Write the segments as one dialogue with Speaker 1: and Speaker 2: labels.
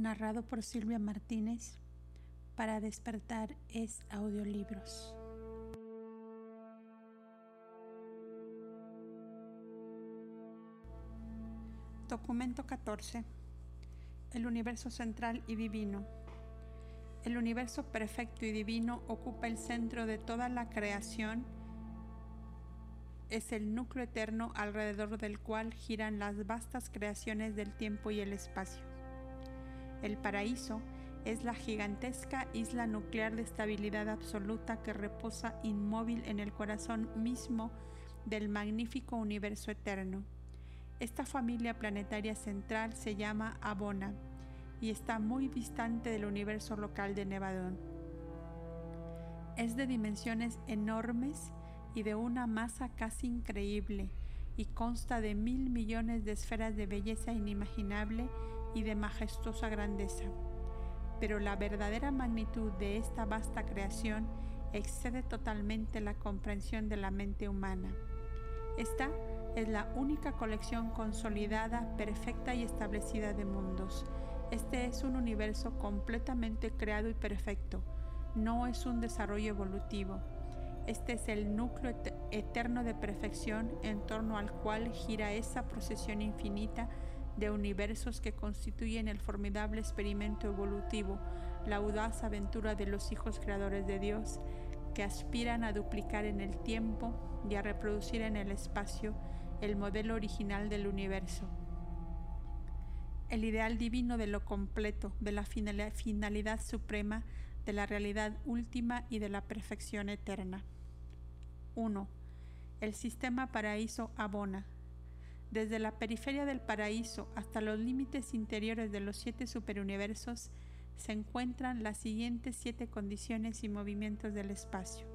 Speaker 1: narrado por Silvia Martínez. Para despertar es audiolibros. Documento 14. El universo central y divino. El universo perfecto y divino ocupa el centro de toda la creación. Es el núcleo eterno alrededor del cual giran las vastas creaciones del tiempo y el espacio. El paraíso es la gigantesca isla nuclear de estabilidad absoluta que reposa inmóvil en el corazón mismo del magnífico universo eterno. Esta familia planetaria central se llama Abona y está muy distante del universo local de Nevadón. Es de dimensiones enormes y de una masa casi increíble y consta de mil millones de esferas de belleza inimaginable y de majestuosa grandeza. Pero la verdadera magnitud de esta vasta creación excede totalmente la comprensión de la mente humana. Esta es la única colección consolidada, perfecta y establecida de mundos. Este es un universo completamente creado y perfecto, no es un desarrollo evolutivo. Este es el núcleo eterno de perfección en torno al cual gira esa procesión infinita de universos que constituyen el formidable experimento evolutivo, la audaz aventura de los hijos creadores de Dios, que aspiran a duplicar en el tiempo y a reproducir en el espacio el modelo original del universo. El ideal divino de lo completo, de la finalidad suprema, de la realidad última y de la perfección eterna. 1. El sistema paraíso abona. Desde la periferia del paraíso hasta los límites interiores de los siete superuniversos se encuentran las siguientes siete condiciones y movimientos del espacio.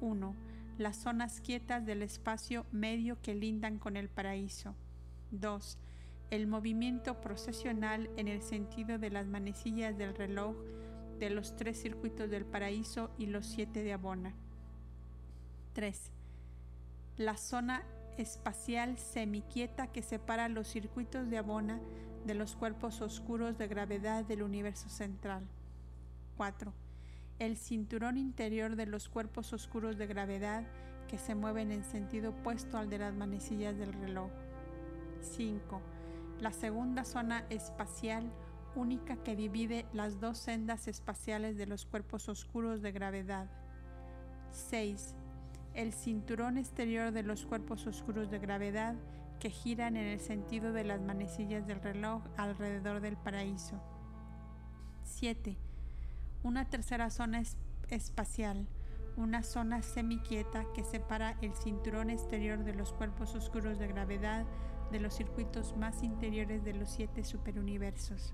Speaker 1: 1 las zonas quietas del espacio medio que lindan con el paraíso. 2. El movimiento procesional en el sentido de las manecillas del reloj de los tres circuitos del paraíso y los siete de Abona. 3. La zona espacial semiquieta que separa los circuitos de Abona de los cuerpos oscuros de gravedad del universo central. 4 el cinturón interior de los cuerpos oscuros de gravedad que se mueven en sentido opuesto al de las manecillas del reloj. 5. La segunda zona espacial única que divide las dos sendas espaciales de los cuerpos oscuros de gravedad. 6. El cinturón exterior de los cuerpos oscuros de gravedad que giran en el sentido de las manecillas del reloj alrededor del paraíso. 7 una tercera zona espacial, una zona semiquieta que separa el cinturón exterior de los cuerpos oscuros de gravedad de los circuitos más interiores de los siete superuniversos.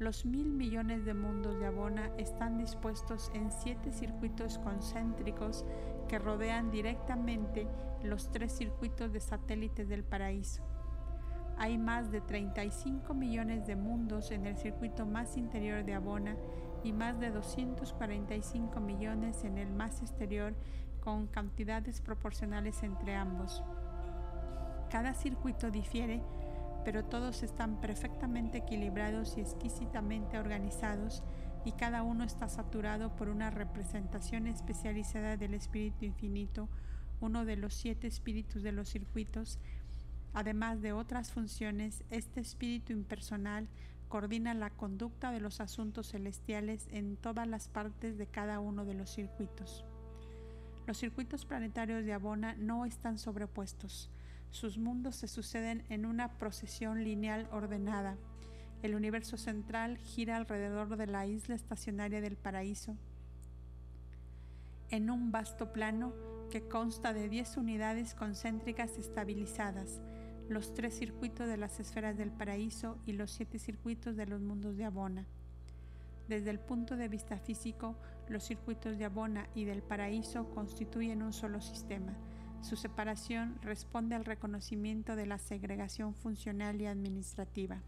Speaker 1: Los mil millones de mundos de Abona están dispuestos en siete circuitos concéntricos que rodean directamente los tres circuitos de satélites del paraíso. Hay más de 35 millones de mundos en el circuito más interior de Abona y más de 245 millones en el más exterior con cantidades proporcionales entre ambos. Cada circuito difiere, pero todos están perfectamente equilibrados y exquisitamente organizados y cada uno está saturado por una representación especializada del Espíritu Infinito, uno de los siete espíritus de los circuitos. Además de otras funciones, este espíritu impersonal coordina la conducta de los asuntos celestiales en todas las partes de cada uno de los circuitos. Los circuitos planetarios de Abona no están sobrepuestos. Sus mundos se suceden en una procesión lineal ordenada. El universo central gira alrededor de la isla estacionaria del paraíso en un vasto plano que consta de 10 unidades concéntricas estabilizadas, los tres circuitos de las esferas del paraíso y los siete circuitos de los mundos de Abona. Desde el punto de vista físico, los circuitos de Abona y del paraíso constituyen un solo sistema. Su separación responde al reconocimiento de la segregación funcional y administrativa.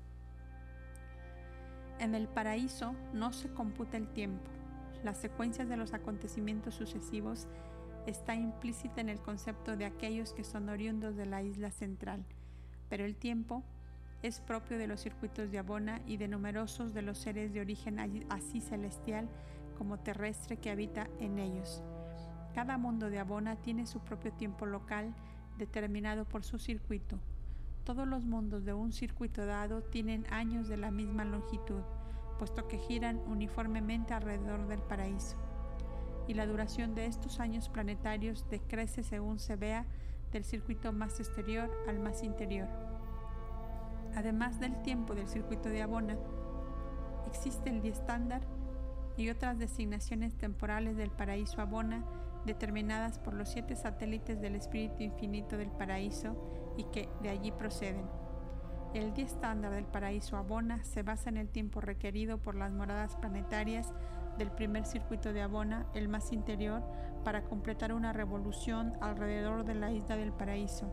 Speaker 1: En el paraíso no se computa el tiempo. Las secuencias de los acontecimientos sucesivos está implícita en el concepto de aquellos que son oriundos de la isla central pero el tiempo es propio de los circuitos de Abona y de numerosos de los seres de origen así celestial como terrestre que habita en ellos. Cada mundo de Abona tiene su propio tiempo local determinado por su circuito. Todos los mundos de un circuito dado tienen años de la misma longitud, puesto que giran uniformemente alrededor del paraíso. Y la duración de estos años planetarios decrece según se vea del circuito más exterior al más interior. Además del tiempo del circuito de Abona, existe el día estándar y otras designaciones temporales del paraíso Abona determinadas por los siete satélites del espíritu infinito del paraíso y que de allí proceden. El día estándar del paraíso Abona se basa en el tiempo requerido por las moradas planetarias del primer circuito de Abona, el más interior, para completar una revolución alrededor de la isla del paraíso.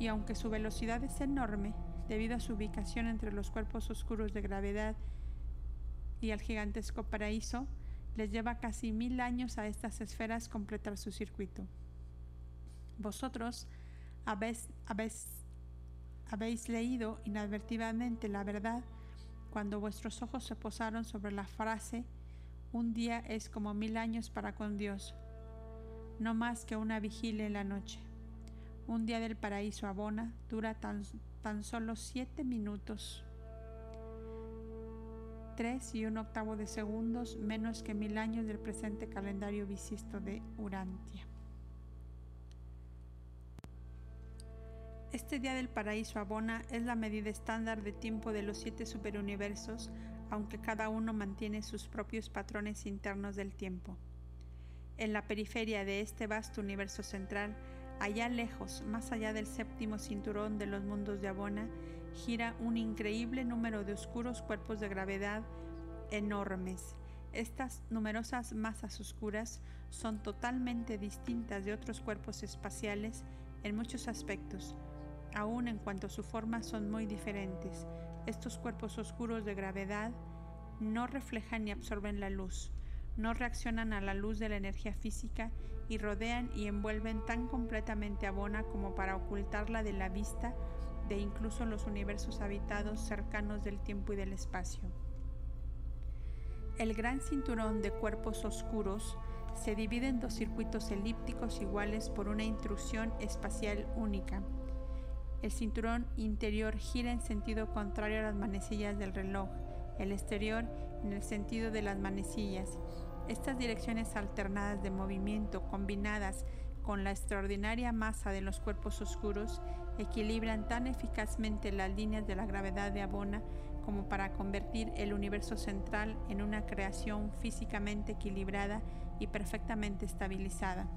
Speaker 1: Y aunque su velocidad es enorme, debido a su ubicación entre los cuerpos oscuros de gravedad y el gigantesco paraíso, les lleva casi mil años a estas esferas completar su circuito. Vosotros habéis, habéis leído inadvertidamente la verdad cuando vuestros ojos se posaron sobre la frase un día es como mil años para con Dios, no más que una vigilia en la noche. Un día del paraíso abona dura tan, tan solo siete minutos. Tres y un octavo de segundos menos que mil años del presente calendario bisisto de Urantia. Este día del paraíso Abona es la medida estándar de tiempo de los siete superuniversos, aunque cada uno mantiene sus propios patrones internos del tiempo. En la periferia de este vasto universo central, allá lejos, más allá del séptimo cinturón de los mundos de Abona, gira un increíble número de oscuros cuerpos de gravedad enormes. Estas numerosas masas oscuras son totalmente distintas de otros cuerpos espaciales en muchos aspectos, Aún en cuanto a su forma son muy diferentes. Estos cuerpos oscuros de gravedad no reflejan ni absorben la luz, no reaccionan a la luz de la energía física y rodean y envuelven tan completamente a Bona como para ocultarla de la vista de incluso los universos habitados cercanos del tiempo y del espacio. El gran cinturón de cuerpos oscuros se divide en dos circuitos elípticos iguales por una intrusión espacial única. El cinturón interior gira en sentido contrario a las manecillas del reloj, el exterior en el sentido de las manecillas. Estas direcciones alternadas de movimiento combinadas con la extraordinaria masa de los cuerpos oscuros equilibran tan eficazmente las líneas de la gravedad de Abona como para convertir el universo central en una creación físicamente equilibrada y perfectamente estabilizada.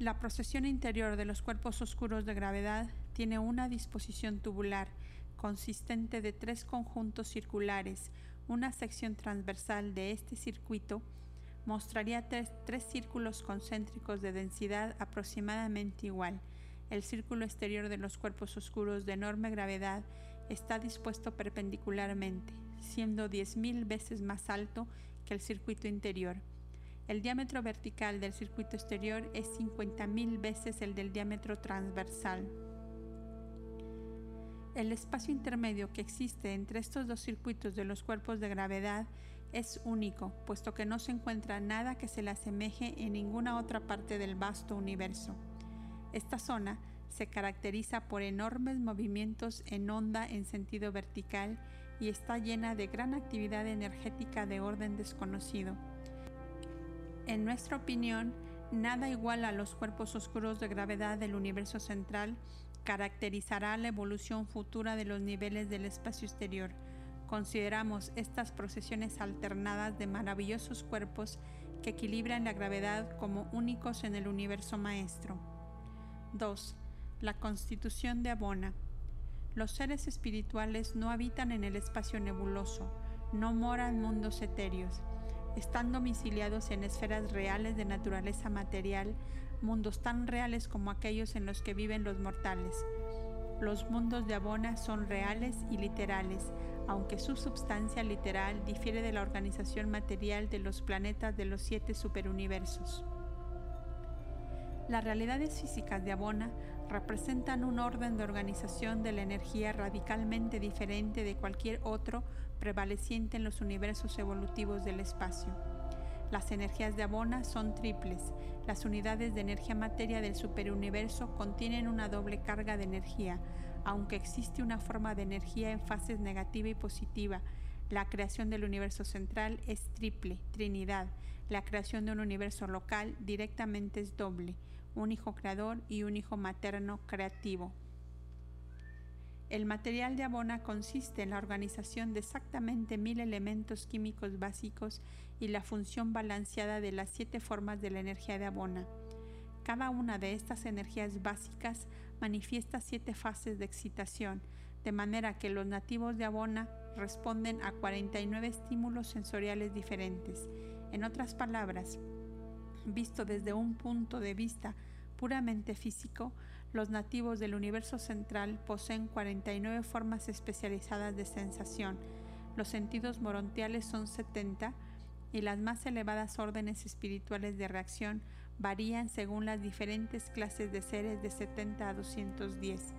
Speaker 1: La procesión interior de los cuerpos oscuros de gravedad tiene una disposición tubular consistente de tres conjuntos circulares. Una sección transversal de este circuito mostraría tres, círculos concéntricos de densidad aproximadamente igual. El círculo exterior de los cuerpos oscuros de enorme gravedad está dispuesto perpendicularmente, siendo 10.000 veces más alto que el circuito interior. El diámetro vertical del circuito exterior es 50.000 veces el del diámetro transversal. El espacio intermedio que existe entre estos dos circuitos de los cuerpos de gravedad es único, puesto que no se encuentra nada que se le asemeje en ninguna otra parte del vasto universo. Esta zona se caracteriza por enormes movimientos en onda en sentido vertical y está llena de gran actividad energética de orden desconocido. En nuestra opinión, nada igual a los cuerpos oscuros de gravedad del universo central caracterizará la evolución futura de los niveles del espacio exterior. Consideramos estas procesiones alternadas de maravillosos cuerpos que equilibran la gravedad como únicos en el universo maestro. 2. La constitución de Abona. Los seres espirituales no habitan en el espacio nebuloso, no moran mundos etéreos están domiciliados en esferas reales de naturaleza material, mundos tan reales como aquellos en los que viven los mortales. Los mundos de Abona son reales y literales, aunque su substancia literal difiere de la organización material de los planetas de los siete superuniversos. Las realidades físicas de Abona representan un orden de organización de la energía radicalmente diferente de cualquier otro prevaleciente en los universos evolutivos del espacio. Las energías de Abona son triples. Las unidades de energía materia del superuniverso contienen una doble carga de energía, aunque existe una forma de energía en fases negativa y positiva. La creación del universo central es triple, trinidad. La creación de un universo local directamente es doble un hijo creador y un hijo materno creativo. El material de Abona consiste en la organización de exactamente mil elementos químicos básicos y la función balanceada de las siete formas de la energía de Abona. Cada una de estas energías básicas manifiesta siete fases de excitación, de manera que los nativos de Abona responden a 49 estímulos sensoriales diferentes. En otras palabras, Visto desde un punto de vista puramente físico, los nativos del universo central poseen 49 formas especializadas de sensación. Los sentidos morontiales son 70 y las más elevadas órdenes espirituales de reacción varían según las diferentes clases de seres de 70 a 210.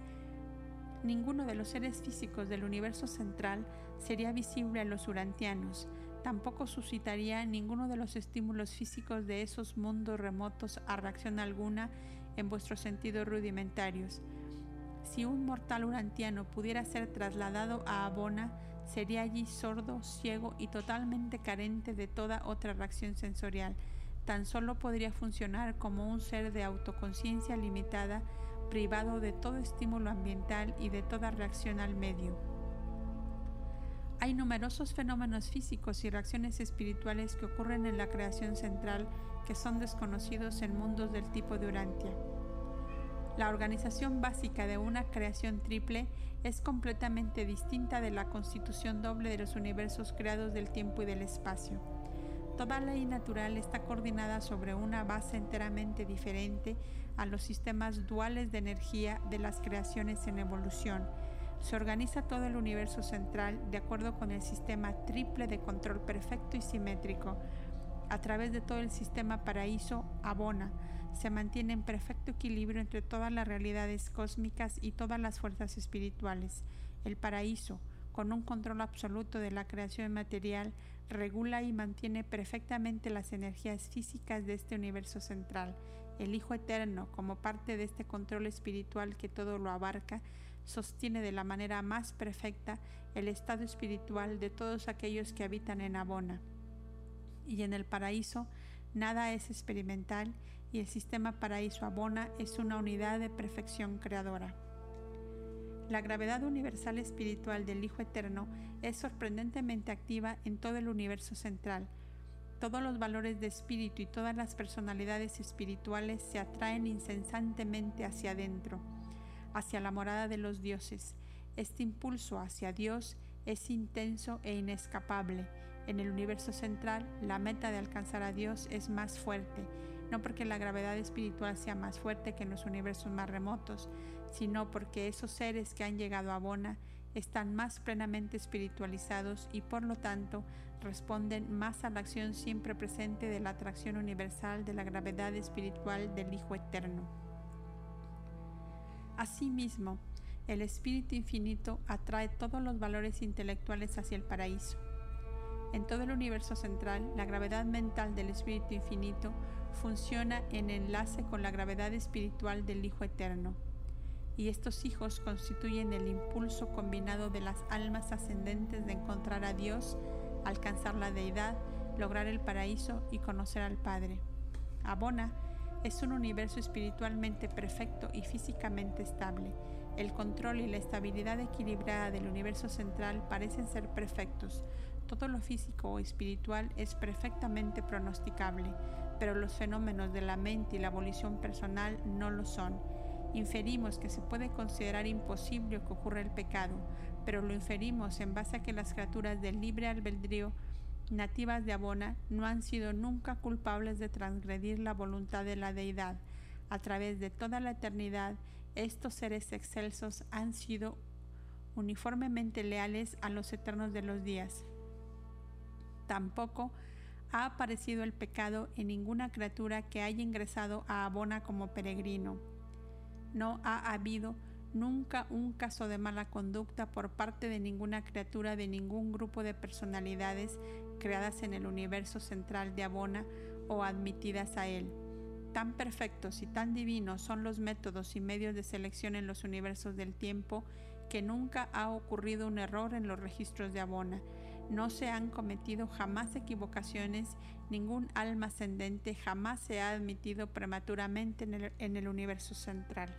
Speaker 1: Ninguno de los seres físicos del universo central sería visible a los urantianos, tampoco suscitaría ninguno de los estímulos físicos de esos mundos remotos a reacción alguna en vuestros sentidos rudimentarios. Si un mortal urantiano pudiera ser trasladado a Abona, sería allí sordo, ciego y totalmente carente de toda otra reacción sensorial. Tan solo podría funcionar como un ser de autoconciencia limitada, privado de todo estímulo ambiental y de toda reacción al medio. Hay numerosos fenómenos físicos y reacciones espirituales que ocurren en la creación central que son desconocidos en mundos del tipo de Urantia. La organización básica de una creación triple es completamente distinta de la constitución doble de los universos creados del tiempo y del espacio. Toda ley natural está coordinada sobre una base enteramente diferente a los sistemas duales de energía de las creaciones en evolución, se organiza todo el universo central de acuerdo con el sistema triple de control perfecto y simétrico. A través de todo el sistema paraíso abona, se mantiene en perfecto equilibrio entre todas las realidades cósmicas y todas las fuerzas espirituales. El paraíso, con un control absoluto de la creación material, regula y mantiene perfectamente las energías físicas de este universo central. El Hijo Eterno, como parte de este control espiritual que todo lo abarca, sostiene de la manera más perfecta el estado espiritual de todos aquellos que habitan en Abona. Y en el paraíso nada es experimental y el sistema paraíso Abona es una unidad de perfección creadora. La gravedad universal espiritual del Hijo Eterno es sorprendentemente activa en todo el universo central. Todos los valores de espíritu y todas las personalidades espirituales se atraen incesantemente hacia adentro hacia la morada de los dioses. Este impulso hacia Dios es intenso e inescapable. En el universo central, la meta de alcanzar a Dios es más fuerte, no porque la gravedad espiritual sea más fuerte que en los universos más remotos, sino porque esos seres que han llegado a Bona están más plenamente espiritualizados y por lo tanto responden más a la acción siempre presente de la atracción universal de la gravedad espiritual del Hijo Eterno. Asimismo, el Espíritu Infinito atrae todos los valores intelectuales hacia el paraíso. En todo el universo central, la gravedad mental del Espíritu Infinito funciona en enlace con la gravedad espiritual del Hijo Eterno. Y estos hijos constituyen el impulso combinado de las almas ascendentes de encontrar a Dios, alcanzar la deidad, lograr el paraíso y conocer al Padre. Abona es un universo espiritualmente perfecto y físicamente estable. El control y la estabilidad equilibrada del universo central parecen ser perfectos. Todo lo físico o espiritual es perfectamente pronosticable, pero los fenómenos de la mente y la abolición personal no lo son. Inferimos que se puede considerar imposible que ocurra el pecado, pero lo inferimos en base a que las criaturas del libre albedrío nativas de Abona no han sido nunca culpables de transgredir la voluntad de la deidad. A través de toda la eternidad, estos seres excelsos han sido uniformemente leales a los eternos de los días. Tampoco ha aparecido el pecado en ninguna criatura que haya ingresado a Abona como peregrino. No ha habido nunca un caso de mala conducta por parte de ninguna criatura de ningún grupo de personalidades creadas en el universo central de Abona o admitidas a él. Tan perfectos y tan divinos son los métodos y medios de selección en los universos del tiempo que nunca ha ocurrido un error en los registros de Abona. No se han cometido jamás equivocaciones, ningún alma ascendente jamás se ha admitido prematuramente en el, el universo central.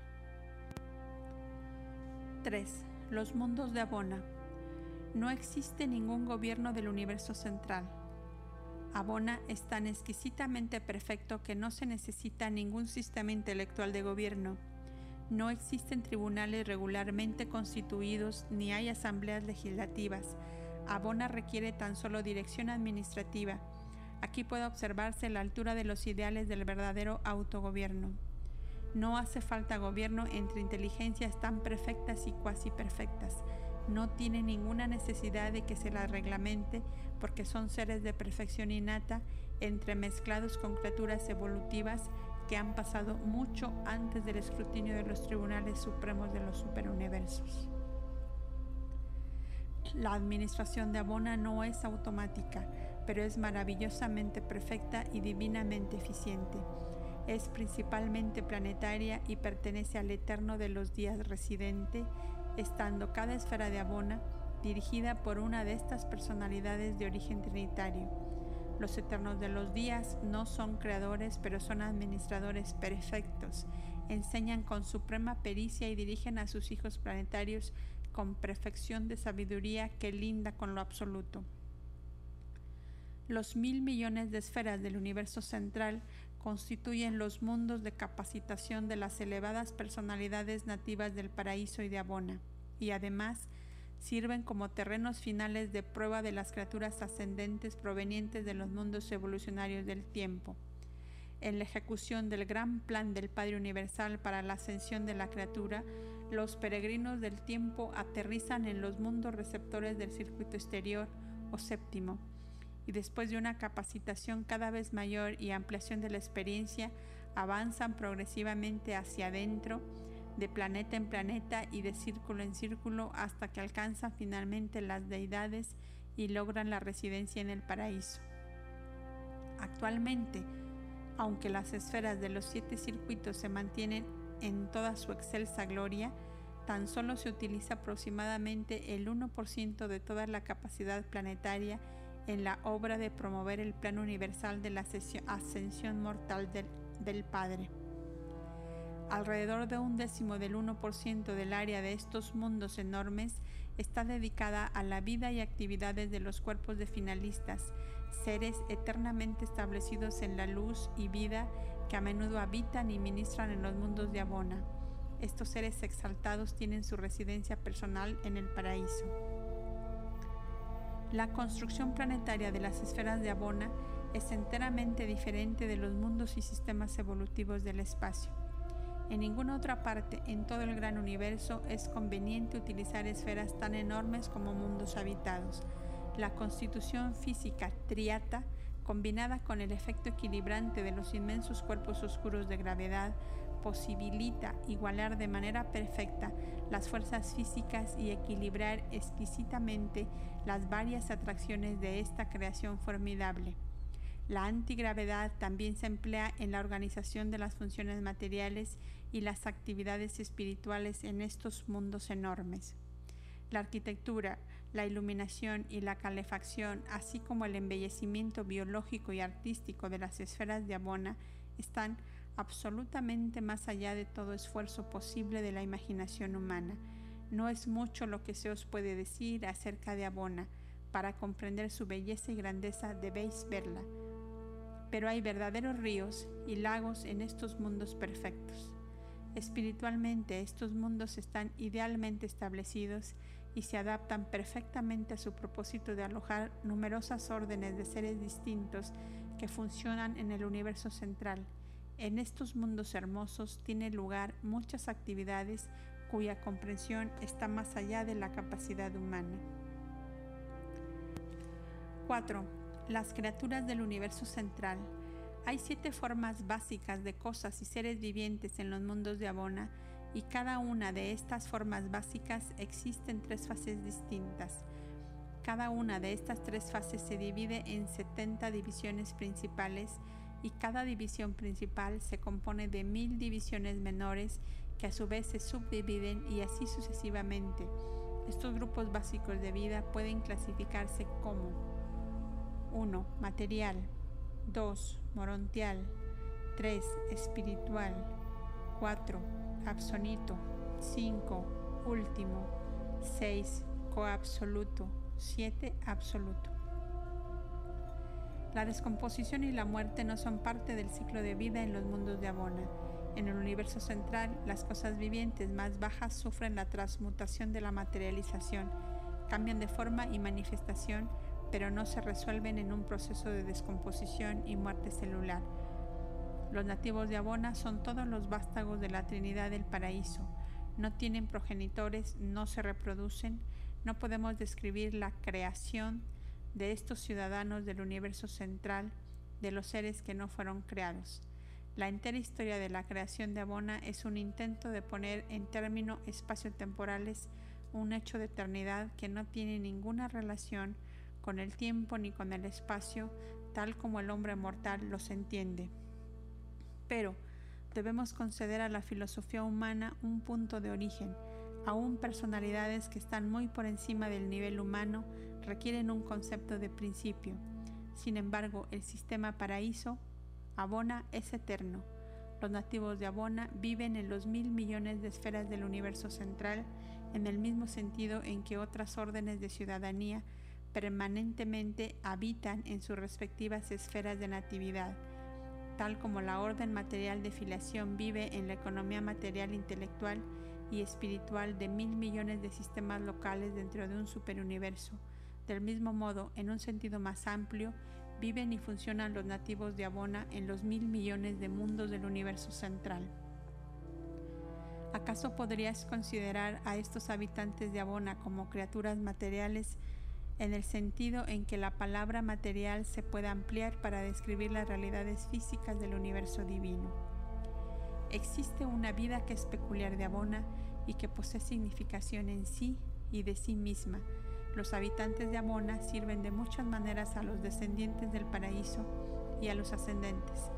Speaker 1: 3. Los mundos de Abona. No existe ningún gobierno del universo central. Abona es tan exquisitamente perfecto que no se necesita ningún sistema intelectual de gobierno. No existen tribunales regularmente constituidos ni hay asambleas legislativas. Abona requiere tan solo dirección administrativa. Aquí puede observarse la altura de los ideales del verdadero autogobierno. No hace falta gobierno entre inteligencias tan perfectas y cuasi perfectas. No tiene ninguna necesidad de que se las reglamente porque son seres de perfección innata entremezclados con criaturas evolutivas que han pasado mucho antes del escrutinio de los tribunales supremos de los superuniversos. La administración de Abona no es automática, pero es maravillosamente perfecta y divinamente eficiente es principalmente planetaria y pertenece al eterno de los días residente, estando cada esfera de Abona dirigida por una de estas personalidades de origen trinitario. Los eternos de los días no son creadores, pero son administradores perfectos. Enseñan con suprema pericia y dirigen a sus hijos planetarios con perfección de sabiduría que linda con lo absoluto. Los mil millones de esferas del universo central constituyen los mundos de capacitación de las elevadas personalidades nativas del paraíso y de Abona, y además sirven como terrenos finales de prueba de las criaturas ascendentes provenientes de los mundos evolucionarios del tiempo. En la ejecución del gran plan del Padre Universal para la ascensión de la criatura, los peregrinos del tiempo aterrizan en los mundos receptores del circuito exterior o séptimo, y después de una capacitación cada vez mayor y ampliación de la experiencia, avanzan progresivamente hacia adentro, de planeta en planeta y de círculo en círculo hasta que alcanzan finalmente las deidades y logran la residencia en el paraíso. Actualmente, aunque las esferas de los siete circuitos se mantienen en toda su excelsa gloria, tan solo se utiliza aproximadamente el 1% de toda la capacidad planetaria en la obra de promover el plan universal de la ascensión mortal del, Padre. Alrededor de un décimo del 1% del área de estos mundos enormes está dedicada a la vida y actividades de los cuerpos de finalistas, seres eternamente establecidos en la luz y vida que a menudo habitan y ministran en los mundos de Abona. Estos seres exaltados tienen su residencia personal en el paraíso. La construcción planetaria de las esferas de Abona es enteramente diferente de los mundos y sistemas evolutivos del espacio. En ninguna otra parte en todo el gran universo es conveniente utilizar esferas tan enormes como mundos habitados. La constitución física triata, combinada con el efecto equilibrante de los inmensos cuerpos oscuros de gravedad, posibilita igualar de manera perfecta las fuerzas físicas y equilibrar exquisitamente las varias atracciones de esta creación formidable. La antigravedad también se emplea en la organización de las funciones materiales y las actividades espirituales en estos mundos enormes. La arquitectura, la iluminación y la calefacción, así como el embellecimiento biológico y artístico de las esferas de Abona, están absolutamente más allá de todo esfuerzo posible de la imaginación humana. No es mucho lo que se os puede decir acerca de Abona. Para comprender su belleza y grandeza debéis verla. Pero hay verdaderos ríos y lagos en estos mundos perfectos. Espiritualmente estos mundos están idealmente establecidos y se adaptan perfectamente a su propósito de alojar numerosas órdenes de seres distintos que funcionan en el universo central en estos mundos hermosos tiene lugar muchas actividades cuya comprensión está más allá de la capacidad humana. 4. Las criaturas del universo central. Hay siete formas básicas de cosas y seres vivientes en los mundos de Abona y cada una de estas formas básicas existe en tres fases distintas. Cada una de estas tres fases se divide en 70 divisiones principales y cada división principal se compone de mil divisiones menores que a su vez se subdividen y así sucesivamente. Estos grupos básicos de vida pueden clasificarse como 1. Material 2. Morontial 3. Espiritual 4. Absonito 5. Último 6. Coabsoluto 7. Absoluto la descomposición y la muerte no son parte del ciclo de vida en los mundos de Abona. En el universo central, las cosas vivientes más bajas sufren la transmutación de la materialización, cambian de forma y manifestación, pero no se resuelven en un proceso de descomposición y muerte celular. Los nativos de Abona son todos los vástagos de la Trinidad del Paraíso. No tienen progenitores, no se reproducen, no podemos describir la creación de estos ciudadanos del universo central, de los seres que no fueron creados. La entera historia de la creación de Abona es un intento de poner en términos espacio-temporales un hecho de eternidad que no tiene ninguna relación con el tiempo ni con el espacio, tal como el hombre mortal los entiende. Pero debemos conceder a la filosofía humana un punto de origen, aún personalidades que están muy por encima del nivel humano requieren un concepto de principio. Sin embargo, el sistema paraíso, Abona, es eterno. Los nativos de Abona viven en los mil millones de esferas del universo central en el mismo sentido en que otras órdenes de ciudadanía permanentemente habitan en sus respectivas esferas de natividad, tal como la orden material de filiación vive en la economía material intelectual y espiritual de mil millones de sistemas locales dentro de un superuniverso del mismo modo, en un sentido más amplio, viven y funcionan los nativos de Abona en los mil millones de mundos del universo central. ¿Acaso podrías considerar a estos habitantes de Abona como criaturas materiales en el sentido en que la palabra material se puede ampliar para describir las realidades físicas del universo divino? Existe una vida que es peculiar de Abona y que posee significación en sí y de sí misma, los habitantes de Amona sirven de muchas maneras a los descendientes del paraíso y a los ascendentes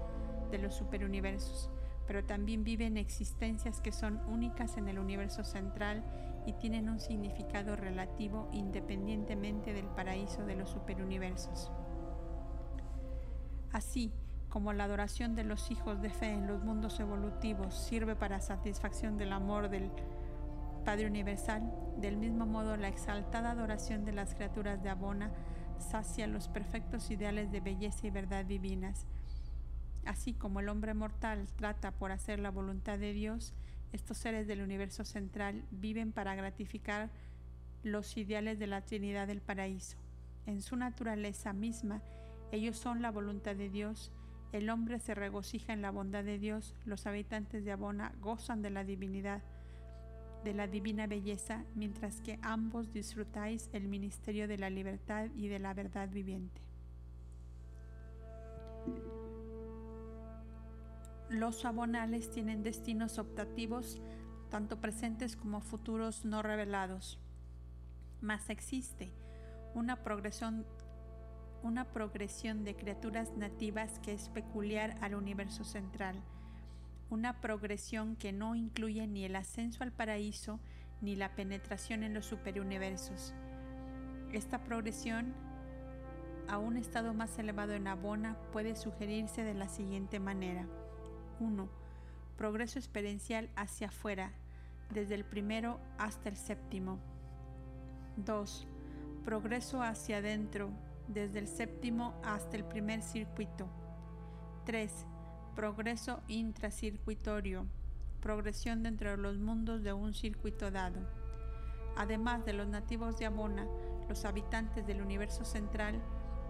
Speaker 1: de los superuniversos, pero también viven existencias que son únicas en el universo central y tienen un significado relativo independientemente del paraíso de los superuniversos. Así como la adoración de los hijos de fe en los mundos evolutivos sirve para satisfacción del amor del Padre Universal, del mismo modo la exaltada adoración de las criaturas de Abona sacia los perfectos ideales de belleza y verdad divinas. Así como el hombre mortal trata por hacer la voluntad de Dios, estos seres del universo central viven para gratificar los ideales de la Trinidad del Paraíso. En su naturaleza misma, ellos son la voluntad de Dios, el hombre se regocija en la bondad de Dios, los habitantes de Abona gozan de la divinidad, de la divina belleza, mientras que ambos disfrutáis el ministerio de la libertad y de la verdad viviente. Los abonales tienen destinos optativos, tanto presentes como futuros no revelados. Mas existe una progresión, una progresión de criaturas nativas que es peculiar al universo central una progresión que no incluye ni el ascenso al paraíso ni la penetración en los superuniversos. Esta progresión a un estado más elevado en Abona puede sugerirse de la siguiente manera. 1. Progreso experiencial hacia afuera, desde el primero hasta el séptimo. 2. Progreso hacia adentro, desde el séptimo hasta el primer circuito. 3 progreso intracircuitorio, progresión dentro de los mundos de un circuito dado. Además de los nativos de Abona, los habitantes del universo central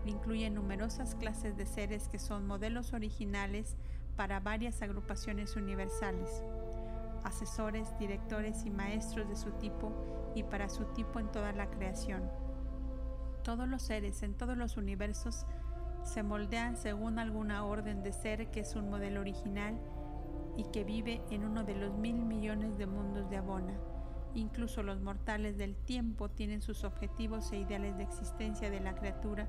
Speaker 1: incluyen numerosas clases de seres que son modelos originales para varias agrupaciones universales, asesores, directores y maestros de su tipo y para su tipo en toda la creación. Todos los seres en todos los universos se moldean según alguna orden de ser que es un modelo original y que vive en uno de los mil millones de mundos de Abona. Incluso los mortales del tiempo tienen sus objetivos e ideales de existencia de la criatura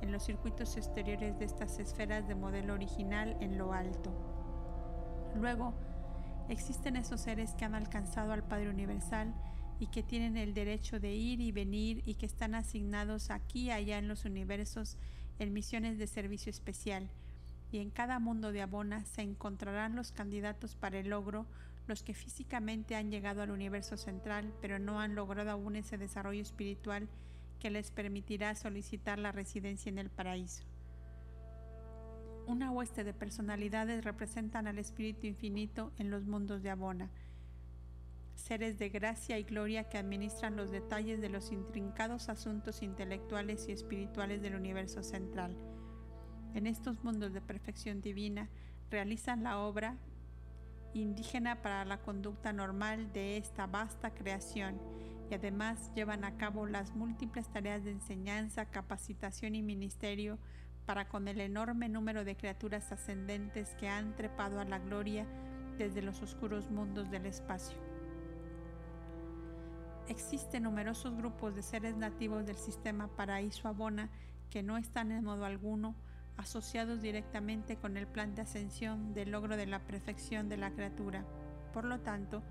Speaker 1: en los circuitos exteriores de estas esferas de modelo original en lo alto. Luego, existen esos seres que han alcanzado al Padre Universal y que tienen el derecho de ir y venir y que están asignados aquí y allá en los universos en misiones de servicio especial. Y en cada mundo de Abona se encontrarán los candidatos para el logro, los que físicamente han llegado al universo central, pero no han logrado aún ese desarrollo espiritual que les permitirá solicitar la residencia en el paraíso. Una hueste de personalidades representan al Espíritu Infinito en los mundos de Abona, seres de gracia y gloria que administran los detalles de los intrincados asuntos intelectuales y espirituales del universo central. En estos mundos de perfección divina realizan la obra indígena para la conducta normal de esta vasta creación y además llevan a cabo las múltiples tareas de enseñanza, capacitación y ministerio para con el enorme número de criaturas ascendentes que han trepado a la gloria desde los oscuros mundos del espacio. Existen numerosos grupos de seres nativos del sistema paraíso abona que no están en modo alguno asociados directamente con el plan de ascensión del logro de la perfección de la criatura. Por lo tanto,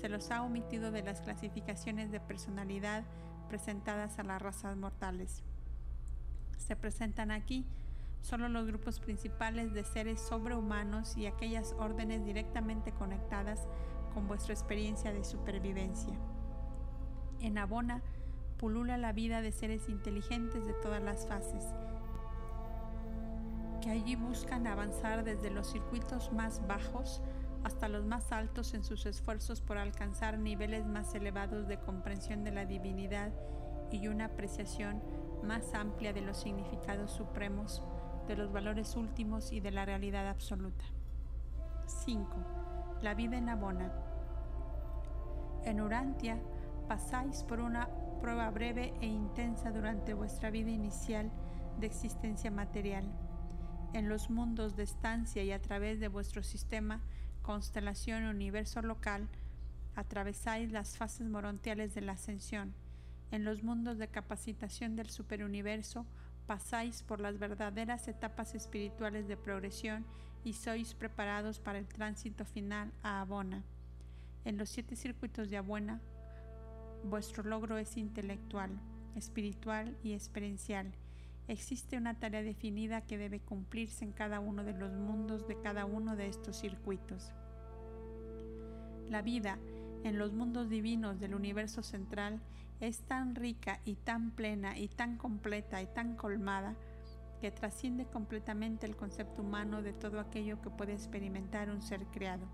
Speaker 1: se los ha omitido de las clasificaciones de personalidad presentadas a las razas mortales. Se presentan aquí solo los grupos principales de seres sobrehumanos y aquellas órdenes directamente conectadas con vuestra experiencia de supervivencia. En Abona pulula la vida de seres inteligentes de todas las fases, que allí buscan avanzar desde los circuitos más bajos hasta los más altos en sus esfuerzos por alcanzar niveles más elevados de comprensión de la divinidad y una apreciación más amplia de los significados supremos, de los valores últimos y de la realidad absoluta. 5. La vida en Abona. En Urantia pasáis por una prueba breve e intensa durante vuestra vida inicial de existencia material. En los mundos de estancia y a través de vuestro sistema constelación universo local, atravesáis las fases morontiales de la ascensión. En los mundos de capacitación del superuniverso, pasáis por las verdaderas etapas espirituales de progresión y sois preparados para el tránsito final a Abona. En los siete circuitos de Abona, vuestro logro es intelectual, espiritual y experiencial. Existe una tarea definida que debe cumplirse en cada uno de los mundos de cada uno de estos circuitos. La vida en los mundos divinos del universo central es tan rica y tan plena y tan completa y tan colmada que trasciende completamente el concepto humano de todo aquello que puede experimentar un ser creado.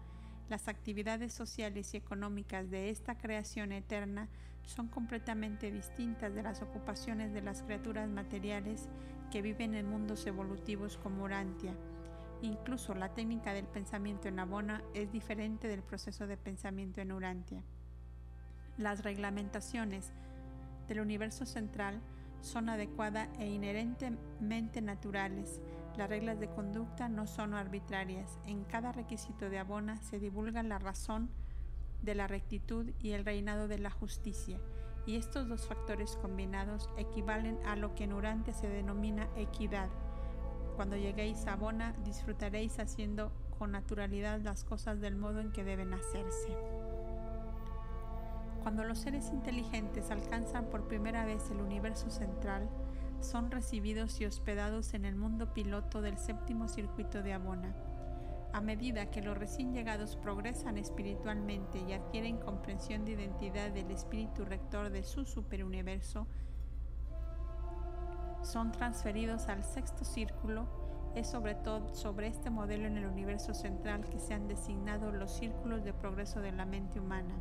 Speaker 1: Las actividades sociales y económicas de esta creación eterna son completamente distintas de las ocupaciones de las criaturas materiales que viven en mundos evolutivos como Urantia Incluso la técnica del pensamiento en Abona es diferente del proceso de pensamiento en Urantia. Las reglamentaciones del universo central son adecuadas e inherentemente naturales. Las reglas de conducta no son arbitrarias. En cada requisito de Abona se divulga la razón de la rectitud y el reinado de la justicia, y estos dos factores combinados equivalen a lo que en Urantia se denomina equidad cuando lleguéis a Bona, disfrutaréis haciendo con naturalidad las cosas del modo en que deben hacerse. Cuando los seres inteligentes alcanzan por primera vez el universo central, son recibidos y hospedados en el mundo piloto del séptimo circuito de Abona. A medida que los recién llegados progresan espiritualmente y adquieren comprensión de identidad del espíritu rector de su superuniverso, son transferidos al sexto círculo, es sobre todo sobre este modelo en el universo central que se han designado los círculos de progreso de la mente humana.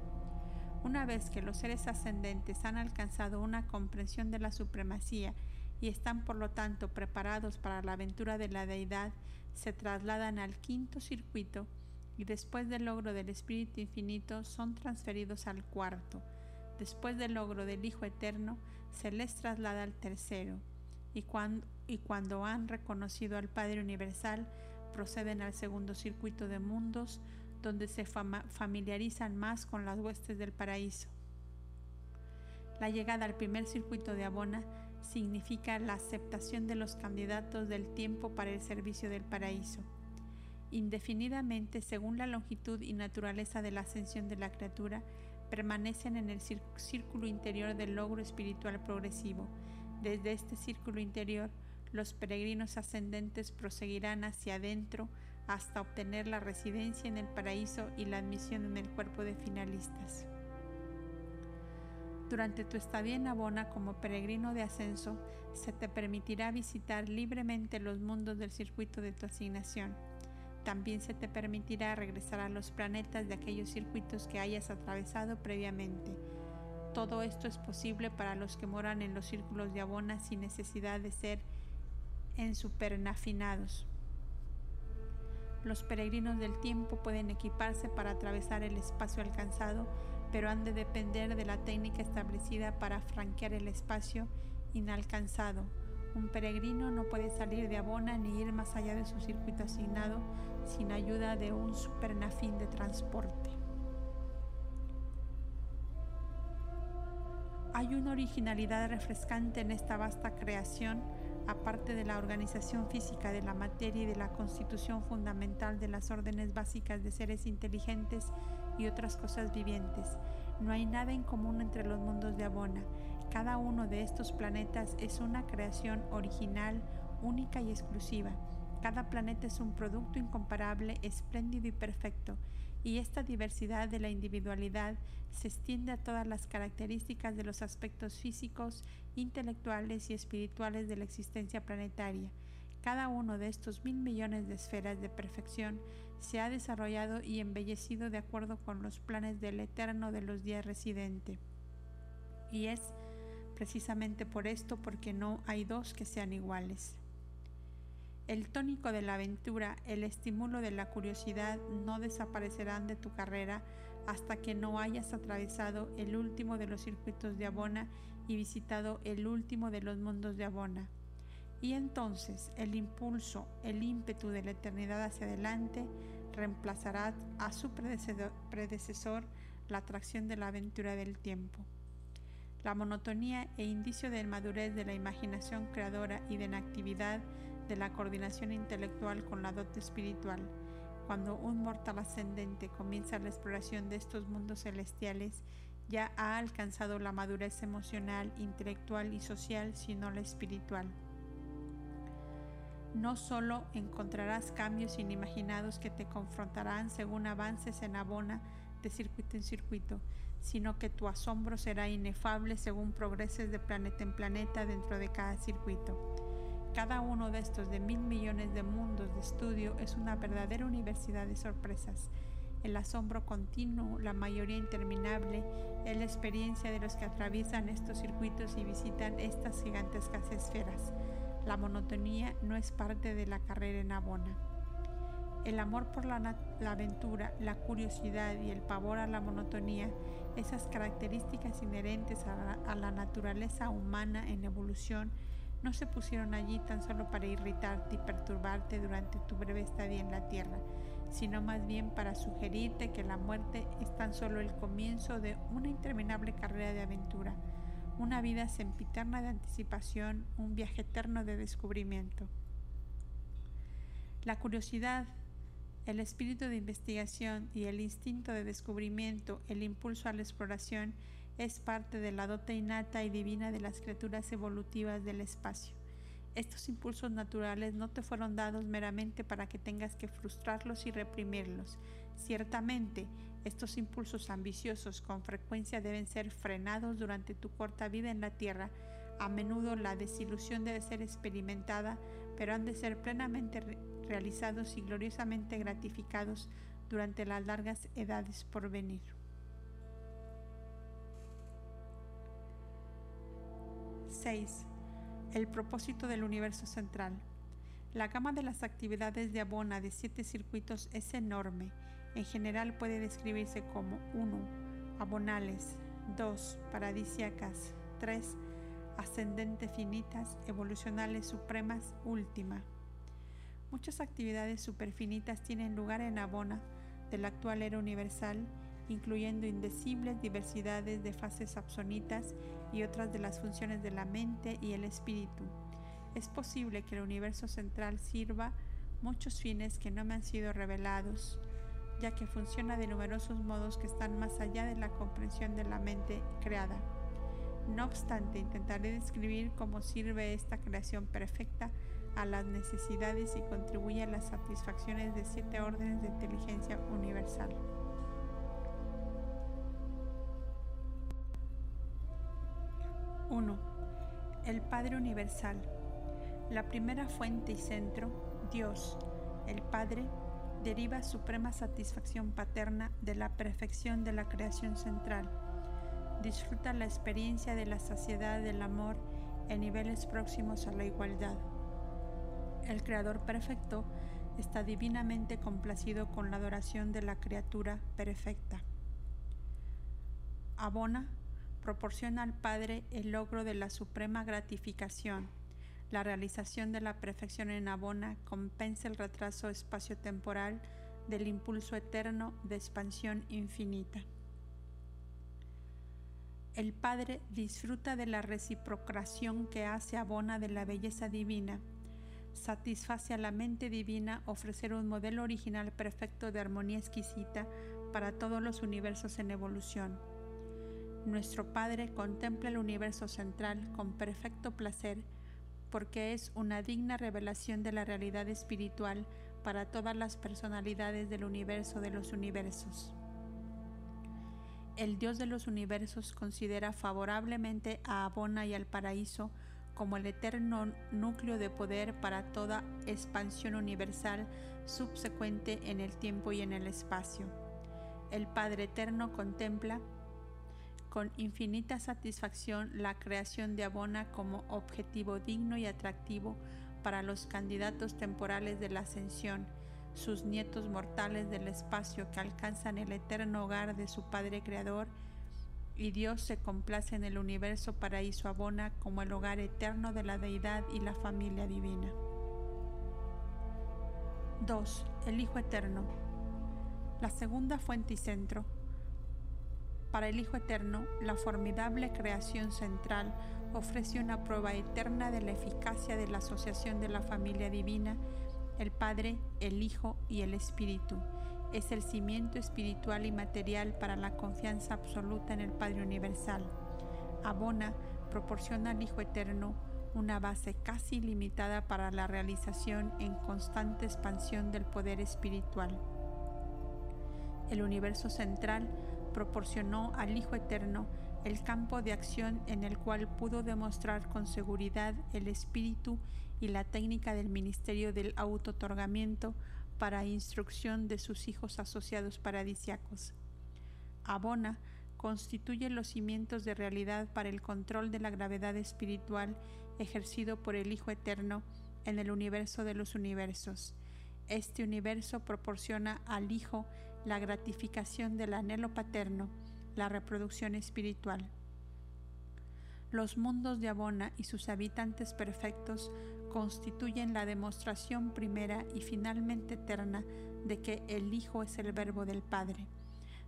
Speaker 1: Una vez que los seres ascendentes han alcanzado una comprensión de la supremacía y están por lo tanto preparados para la aventura de la deidad, se trasladan al quinto circuito y después del logro del Espíritu Infinito son transferidos al cuarto. Después del logro del Hijo Eterno, se les traslada al tercero, y y cuando han reconocido al Padre Universal, proceden al segundo circuito de mundos, donde se familiarizan más con las huestes del paraíso. La llegada al primer circuito de Abona significa la aceptación de los candidatos del tiempo para el servicio del paraíso. Indefinidamente, según la longitud y naturaleza de la ascensión de la criatura, permanecen en el círculo interior del logro espiritual progresivo. Desde este círculo interior, los peregrinos ascendentes proseguirán hacia adentro hasta obtener la residencia en el paraíso y la admisión en el cuerpo de finalistas. Durante tu estadía en Abona como peregrino de ascenso, se te permitirá visitar libremente los mundos del circuito de tu asignación. También se te permitirá regresar a los planetas de aquellos circuitos que hayas atravesado previamente. Todo esto es posible para los que moran en los círculos de Abona sin necesidad de ser en supernafinados. Los peregrinos del tiempo pueden equiparse para atravesar el espacio alcanzado pero han de depender de la técnica establecida para franquear el espacio inalcanzado. Un peregrino no puede salir de Abona ni ir más allá de su circuito asignado sin ayuda de un supernafín de transporte. Hay una originalidad refrescante en esta vasta creación, aparte de la organización física de la materia y de la constitución fundamental de las órdenes básicas de seres inteligentes y otras cosas vivientes. No hay nada en común entre los mundos de Abona. Cada uno de estos planetas es una creación original, única y exclusiva. Cada planeta es un producto incomparable, espléndido y perfecto, y esta diversidad de la individualidad se extiende a todas las características de los aspectos físicos, intelectuales y espirituales de la existencia planetaria. Cada uno de estos mil millones de esferas de perfección se ha desarrollado y embellecido de acuerdo con los planes del Eterno de los días residente. Y es precisamente por esto porque no hay dos que sean iguales. El tónico de la aventura, el estímulo de la curiosidad no desaparecerán de tu carrera hasta que no hayas atravesado el último de los circuitos de Abona y visitado el último de los mundos de Abona. Y entonces el impulso, el ímpetu de la eternidad hacia adelante reemplazará a su predecesor, la atracción de la aventura del tiempo. La monotonía e indicio de madurez de la imaginación creadora y de inactividad de la coordinación intelectual con la dote espiritual. Cuando un mortal ascendente comienza la exploración de estos mundos celestiales, ya ha alcanzado la madurez emocional, intelectual y social, sino la espiritual no solo encontrarás cambios inimaginados que te confrontarán según avances en abona de circuito en circuito, sino que tu asombro será inefable según progreses de planeta en planeta dentro de cada circuito. Cada uno de estos de mil millones de mundos de estudio es una verdadera universidad de sorpresas. El asombro continuo, la mayoría interminable, es la experiencia de los que atraviesan estos circuitos y visitan estas gigantescas esferas la monotonía no es parte de la carrera en Abona. El amor por la, aventura, la curiosidad y el pavor a la monotonía, esas características inherentes a la naturaleza humana en evolución, no se pusieron allí tan solo para irritarte y perturbarte durante tu breve estadía en la Tierra, sino más bien para sugerirte que la muerte es tan solo el comienzo de una interminable carrera de aventura una vida sempiterna de anticipación, un viaje eterno de descubrimiento. La curiosidad, el espíritu de investigación y el instinto de descubrimiento, el impulso a la exploración, es parte de la dote innata y divina de las criaturas evolutivas del espacio. Estos impulsos naturales no te fueron dados meramente para que tengas que frustrarlos y reprimirlos. Ciertamente, estos impulsos ambiciosos con frecuencia deben ser frenados durante tu corta vida en la tierra. A menudo la desilusión debe ser experimentada, pero han de ser plenamente realizados y gloriosamente gratificados durante las largas edades por venir. 6. El propósito del universo central. La gama de las actividades de Abona de siete circuitos es enorme en general puede describirse como 1. Abonales 2. Paradisiacas 3. ascendente finitas, evolucionales supremas, última. Muchas actividades superfinitas tienen lugar en Abona del actual era universal, incluyendo indecibles diversidades de fases absonitas y otras de las funciones de la mente y el espíritu. Es posible que el universo central sirva muchos fines que no me han sido revelados, ya que funciona de numerosos modos que están más allá de la comprensión de la mente creada. No obstante, intentaré describir cómo sirve esta creación perfecta a las necesidades y contribuye a las satisfacciones de siete órdenes de inteligencia universal. 1. El Padre Universal. La primera fuente y centro, Dios, el Padre, deriva suprema satisfacción paterna de la perfección de la creación central. Disfruta la experiencia de la saciedad del amor en niveles próximos a la igualdad. El Creador perfecto está divinamente complacido con la adoración de la criatura perfecta. Abona proporciona al Padre el logro de la suprema gratificación la realización de la perfección en Abona compensa el retraso espaciotemporal del impulso eterno de expansión infinita. El Padre disfruta de la reciprocación que hace Abona de la belleza divina. Satisface a la mente divina ofrecer un modelo original perfecto de armonía exquisita para todos los universos en evolución. Nuestro Padre contempla el universo central con perfecto placer porque es una digna revelación de la realidad espiritual para todas las personalidades del universo de los universos. El Dios de los universos considera favorablemente a Abona y al paraíso como el eterno núcleo de poder para toda expansión universal subsecuente en el tiempo y en el espacio. El Padre Eterno contempla con infinita satisfacción la creación de Abona como objetivo digno y atractivo para los candidatos temporales de la ascensión, sus nietos mortales del espacio que alcanzan el eterno hogar de su Padre Creador, y Dios se complace en el universo paraíso Abona como el hogar eterno de la deidad y la familia divina. 2. El Hijo Eterno. La segunda fuente y centro para el Hijo Eterno, la formidable creación central ofrece una prueba eterna de la eficacia de la asociación de la familia divina, el Padre, el Hijo y el Espíritu. Es el cimiento espiritual y material para la confianza absoluta en el Padre Universal. Abona proporciona al Hijo Eterno una base casi limitada para la realización en constante expansión del poder espiritual. El universo central proporcionó al Hijo Eterno el campo de acción en el cual pudo demostrar con seguridad el espíritu y la técnica del ministerio del autotorgamiento para instrucción de sus hijos asociados paradisiacos. Abona constituye los cimientos de realidad para el control de la gravedad espiritual ejercido por el Hijo Eterno en el universo de los universos. Este universo proporciona al Hijo la gratificación del anhelo paterno, la reproducción espiritual. Los mundos de Abona y sus habitantes perfectos constituyen la demostración primera y finalmente eterna de que el Hijo es el verbo del Padre.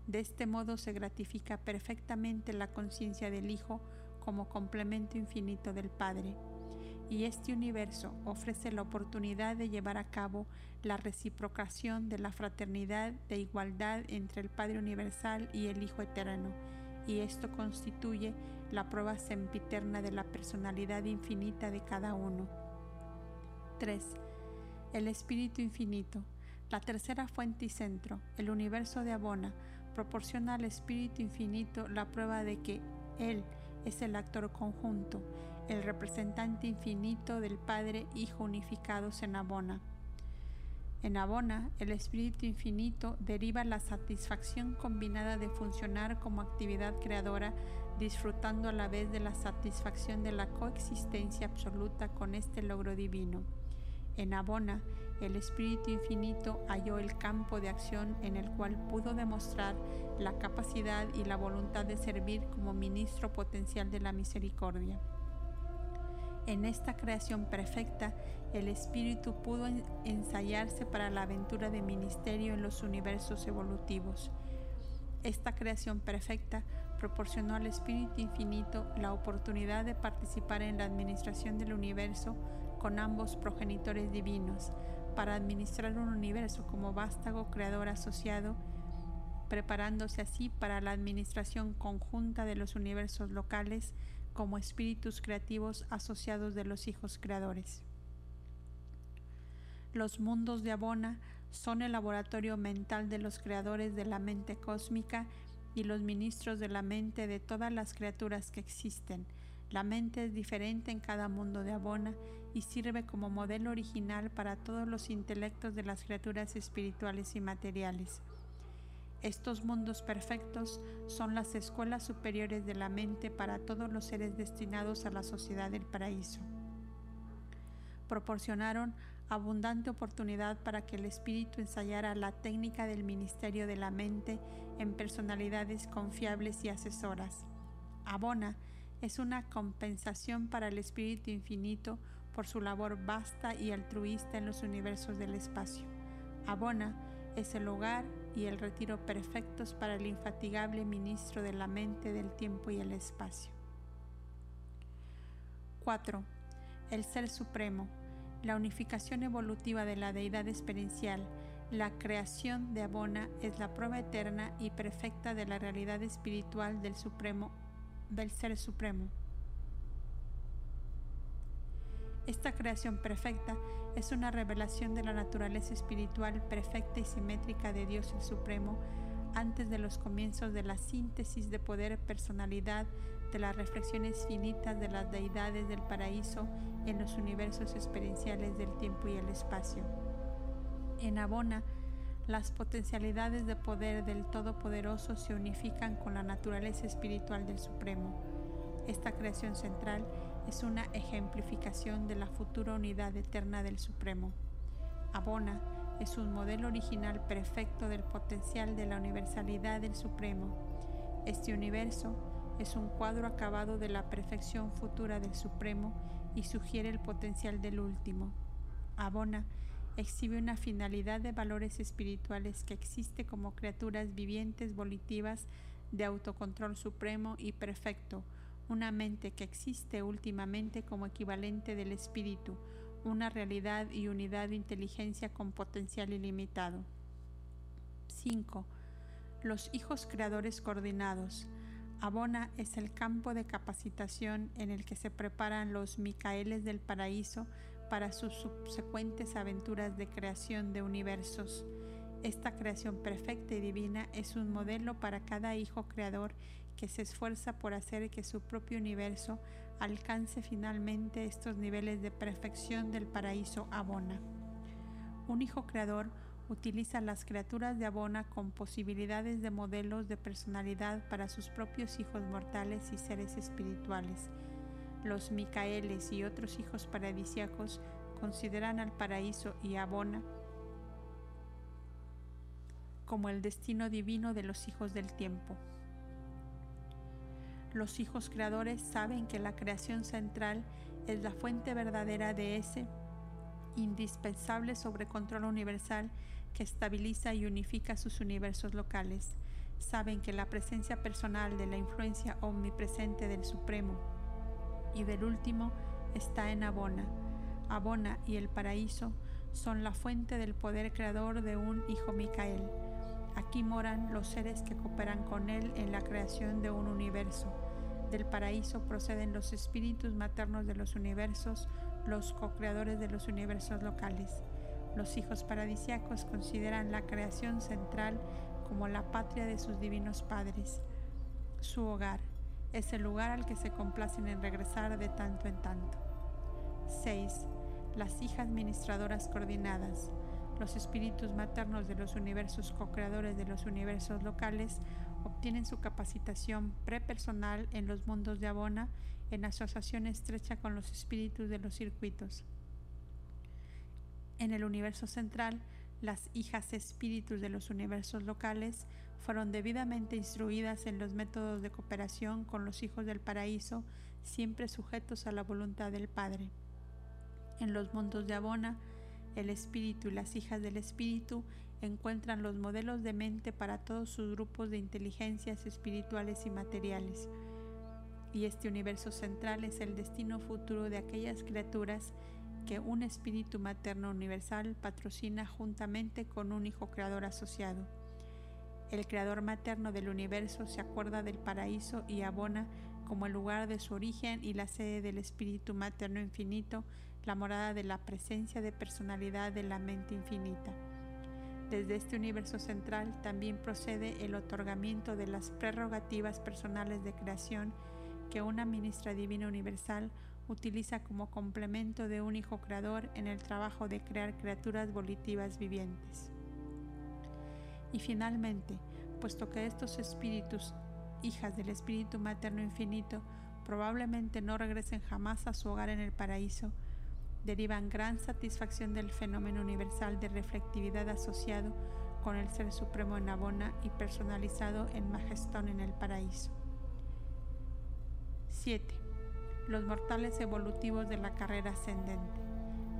Speaker 1: De este modo se gratifica perfectamente la conciencia del Hijo como complemento infinito del Padre y este universo ofrece la oportunidad de llevar a cabo la reciprocación de la fraternidad de igualdad entre el Padre Universal y el Hijo Eterno, y esto constituye la prueba sempiterna de la personalidad infinita de cada uno. 3. El Espíritu Infinito, la tercera fuente y centro, el universo de Abona, proporciona al Espíritu Infinito la prueba de que Él es el actor conjunto, el representante infinito del Padre Hijo unificados en Abona. En Abona, el Espíritu Infinito deriva la satisfacción combinada de funcionar como actividad creadora, disfrutando a la vez de la satisfacción de la coexistencia absoluta con este logro divino. En Abona, el Espíritu Infinito halló el campo de acción en el cual pudo demostrar la capacidad y la voluntad de servir como ministro potencial de la misericordia. En esta creación perfecta, el espíritu pudo ensayarse para la aventura de ministerio en los universos evolutivos. Esta creación perfecta proporcionó al Espíritu Infinito la oportunidad de participar en la administración del universo con ambos progenitores divinos, para administrar un universo como vástago creador asociado, preparándose así para la administración conjunta de los universos locales como espíritus creativos asociados de los hijos creadores. Los mundos de Abona son el laboratorio mental de los creadores de la mente cósmica y los ministros de la mente de todas las criaturas que existen. La mente es diferente en cada mundo de Abona y sirve como modelo original para todos los intelectos de las criaturas espirituales y materiales. Estos mundos perfectos son las escuelas superiores de la mente para todos los seres destinados a la sociedad del paraíso. Proporcionaron abundante oportunidad para que el espíritu ensayara la técnica del ministerio de la mente en personalidades confiables y asesoras. Abona es una compensación para el espíritu infinito por su labor vasta y altruista en los universos del espacio. Abona es el hogar y el retiro perfectos para el infatigable ministro de la mente, del tiempo y el espacio. 4. El Ser Supremo, la unificación evolutiva de la deidad experiencial, la creación de Abona es la prueba eterna y perfecta de la realidad espiritual del Supremo, del Ser Supremo. Esta creación perfecta es una revelación de la naturaleza espiritual perfecta y simétrica de Dios el Supremo antes de los comienzos de la síntesis de poder personalidad de las reflexiones finitas de las deidades del paraíso en los universos experienciales del tiempo y el espacio. En Abona, las potencialidades de poder del Todopoderoso se unifican con la naturaleza espiritual del Supremo. Esta creación central es una ejemplificación de la futura unidad eterna del Supremo. Abona es un modelo original perfecto del potencial de la universalidad del Supremo. Este universo es un cuadro acabado de la perfección futura del Supremo y sugiere el potencial del último. Abona exhibe una finalidad de valores espirituales que existe como criaturas vivientes volitivas de autocontrol supremo y perfecto, una mente que existe últimamente como equivalente del espíritu, una realidad y unidad de inteligencia con potencial ilimitado. 5. Los hijos creadores coordinados. Abona es el campo de capacitación en el que se preparan los Micaeles del paraíso para sus subsecuentes aventuras de creación de universos. Esta creación perfecta y divina es un modelo para cada hijo creador que se esfuerza por hacer que su propio universo alcance finalmente estos niveles de perfección del paraíso Abona. Un hijo creador utiliza las criaturas de Abona con posibilidades de modelos de personalidad para sus propios hijos mortales y seres espirituales. Los Micaeles y otros hijos paradisiacos consideran al paraíso y Abona como el destino divino de los hijos del tiempo. Los hijos creadores saben que la creación central es la fuente verdadera de ese indispensable sobrecontrol universal que estabiliza y unifica sus universos locales. Saben que la presencia personal de la influencia omnipresente del Supremo y del último está en Abona. Abona y el paraíso son la fuente del poder creador de un hijo Micael. Aquí moran los seres que cooperan con él en la creación de un universo del paraíso proceden los espíritus maternos de los universos, los co-creadores de los universos locales. Los hijos paradisiacos consideran la creación central como la patria de sus divinos padres. Su hogar es el lugar al que se complacen en regresar de tanto en tanto. 6. Las hijas ministradoras coordinadas. Los espíritus maternos de los universos co-creadores de los universos locales obtienen su capacitación prepersonal en los mundos de Abona en asociación estrecha con los espíritus de los circuitos. En el universo central, las hijas espíritus de los universos locales fueron debidamente instruidas en los métodos de cooperación con los hijos del paraíso siempre sujetos a la voluntad del Padre. En los mundos de Abona, el Espíritu y las hijas del Espíritu encuentran los modelos de mente para todos sus grupos de inteligencias espirituales y materiales. Y este universo central es el destino futuro de aquellas criaturas que un espíritu materno universal patrocina juntamente con un hijo creador asociado. El creador materno del universo se acuerda del paraíso y abona como el lugar de su origen y la sede del espíritu materno infinito, la morada de la presencia de personalidad de la mente infinita. Desde este universo central también procede el otorgamiento de las prerrogativas personales de creación que una ministra divina universal utiliza como complemento de un hijo creador en el trabajo de crear criaturas volitivas vivientes. Y finalmente, puesto que estos espíritus, hijas del Espíritu Materno Infinito, probablemente no regresen jamás a su hogar en el paraíso, derivan gran satisfacción del fenómeno universal de reflectividad asociado con el Ser Supremo en Abona y personalizado en Majestón en el paraíso. 7 los mortales evolutivos de la carrera ascendente.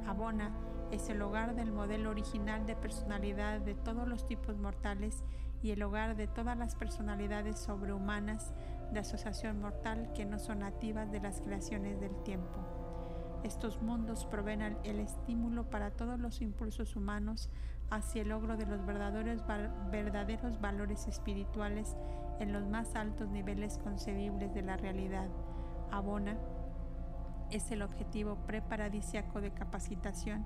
Speaker 1: Abona es el hogar del modelo original de personalidad de todos los tipos mortales y el hogar de todas las personalidades sobrehumanas de asociación mortal que no son nativas de las creaciones del tiempo. Estos mundos proveen el estímulo para todos los impulsos humanos hacia el logro de los verdaderos, valores espirituales en los más altos niveles concebibles de la realidad. Abona es el objetivo preparadisiaco de capacitación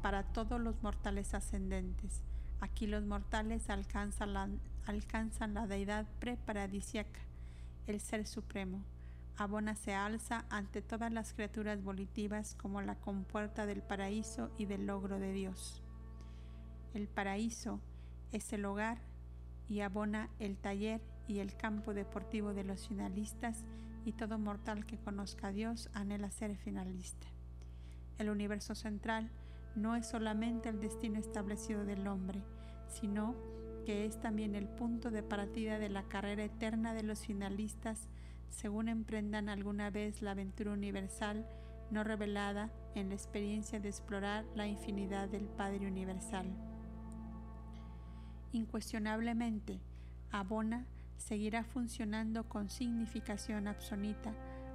Speaker 1: para todos los mortales ascendentes. Aquí los mortales alcanzan la, alcanzan la deidad preparadisiaca, el Ser Supremo. Abona se alza ante todas las criaturas volitivas como la compuerta del paraíso y del logro de Dios. El paraíso es el hogar y Abona el taller y el campo deportivo de los finalistas y todo mortal que conozca a Dios anhela ser finalista. El universo central no es solamente el destino establecido del hombre, sino que es también el punto de partida de la carrera eterna de los finalistas según emprendan alguna vez la aventura universal no revelada en la experiencia de explorar la infinidad del Padre Universal. Incuestionablemente, abona seguirá funcionando con significación absoluta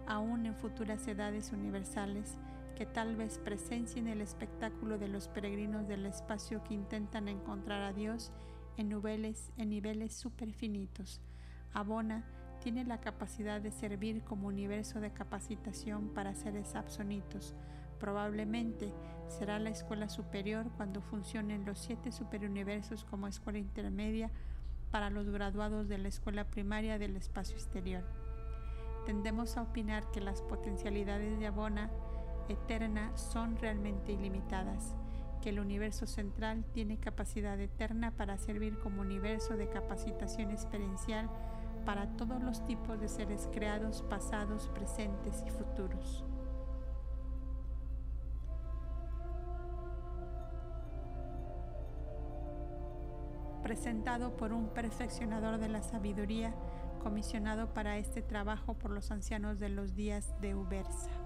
Speaker 1: aún en futuras edades universales que tal vez presencien el espectáculo de los peregrinos del espacio que intentan encontrar a Dios en niveles, en niveles superfinitos. Abona tiene la capacidad de servir como universo de capacitación para seres absonitos. Probablemente será la escuela superior cuando funcionen los siete superuniversos como escuela intermedia para los graduados de la escuela primaria del espacio exterior. Tendemos a opinar que las potencialidades de Abona eterna son realmente ilimitadas, que el universo central tiene capacidad eterna para servir como universo de capacitación experiencial para todos los tipos de seres creados, pasados, presentes y futuros. presentado por un perfeccionador de la sabiduría comisionado para este trabajo por los ancianos de los días de Ubersa.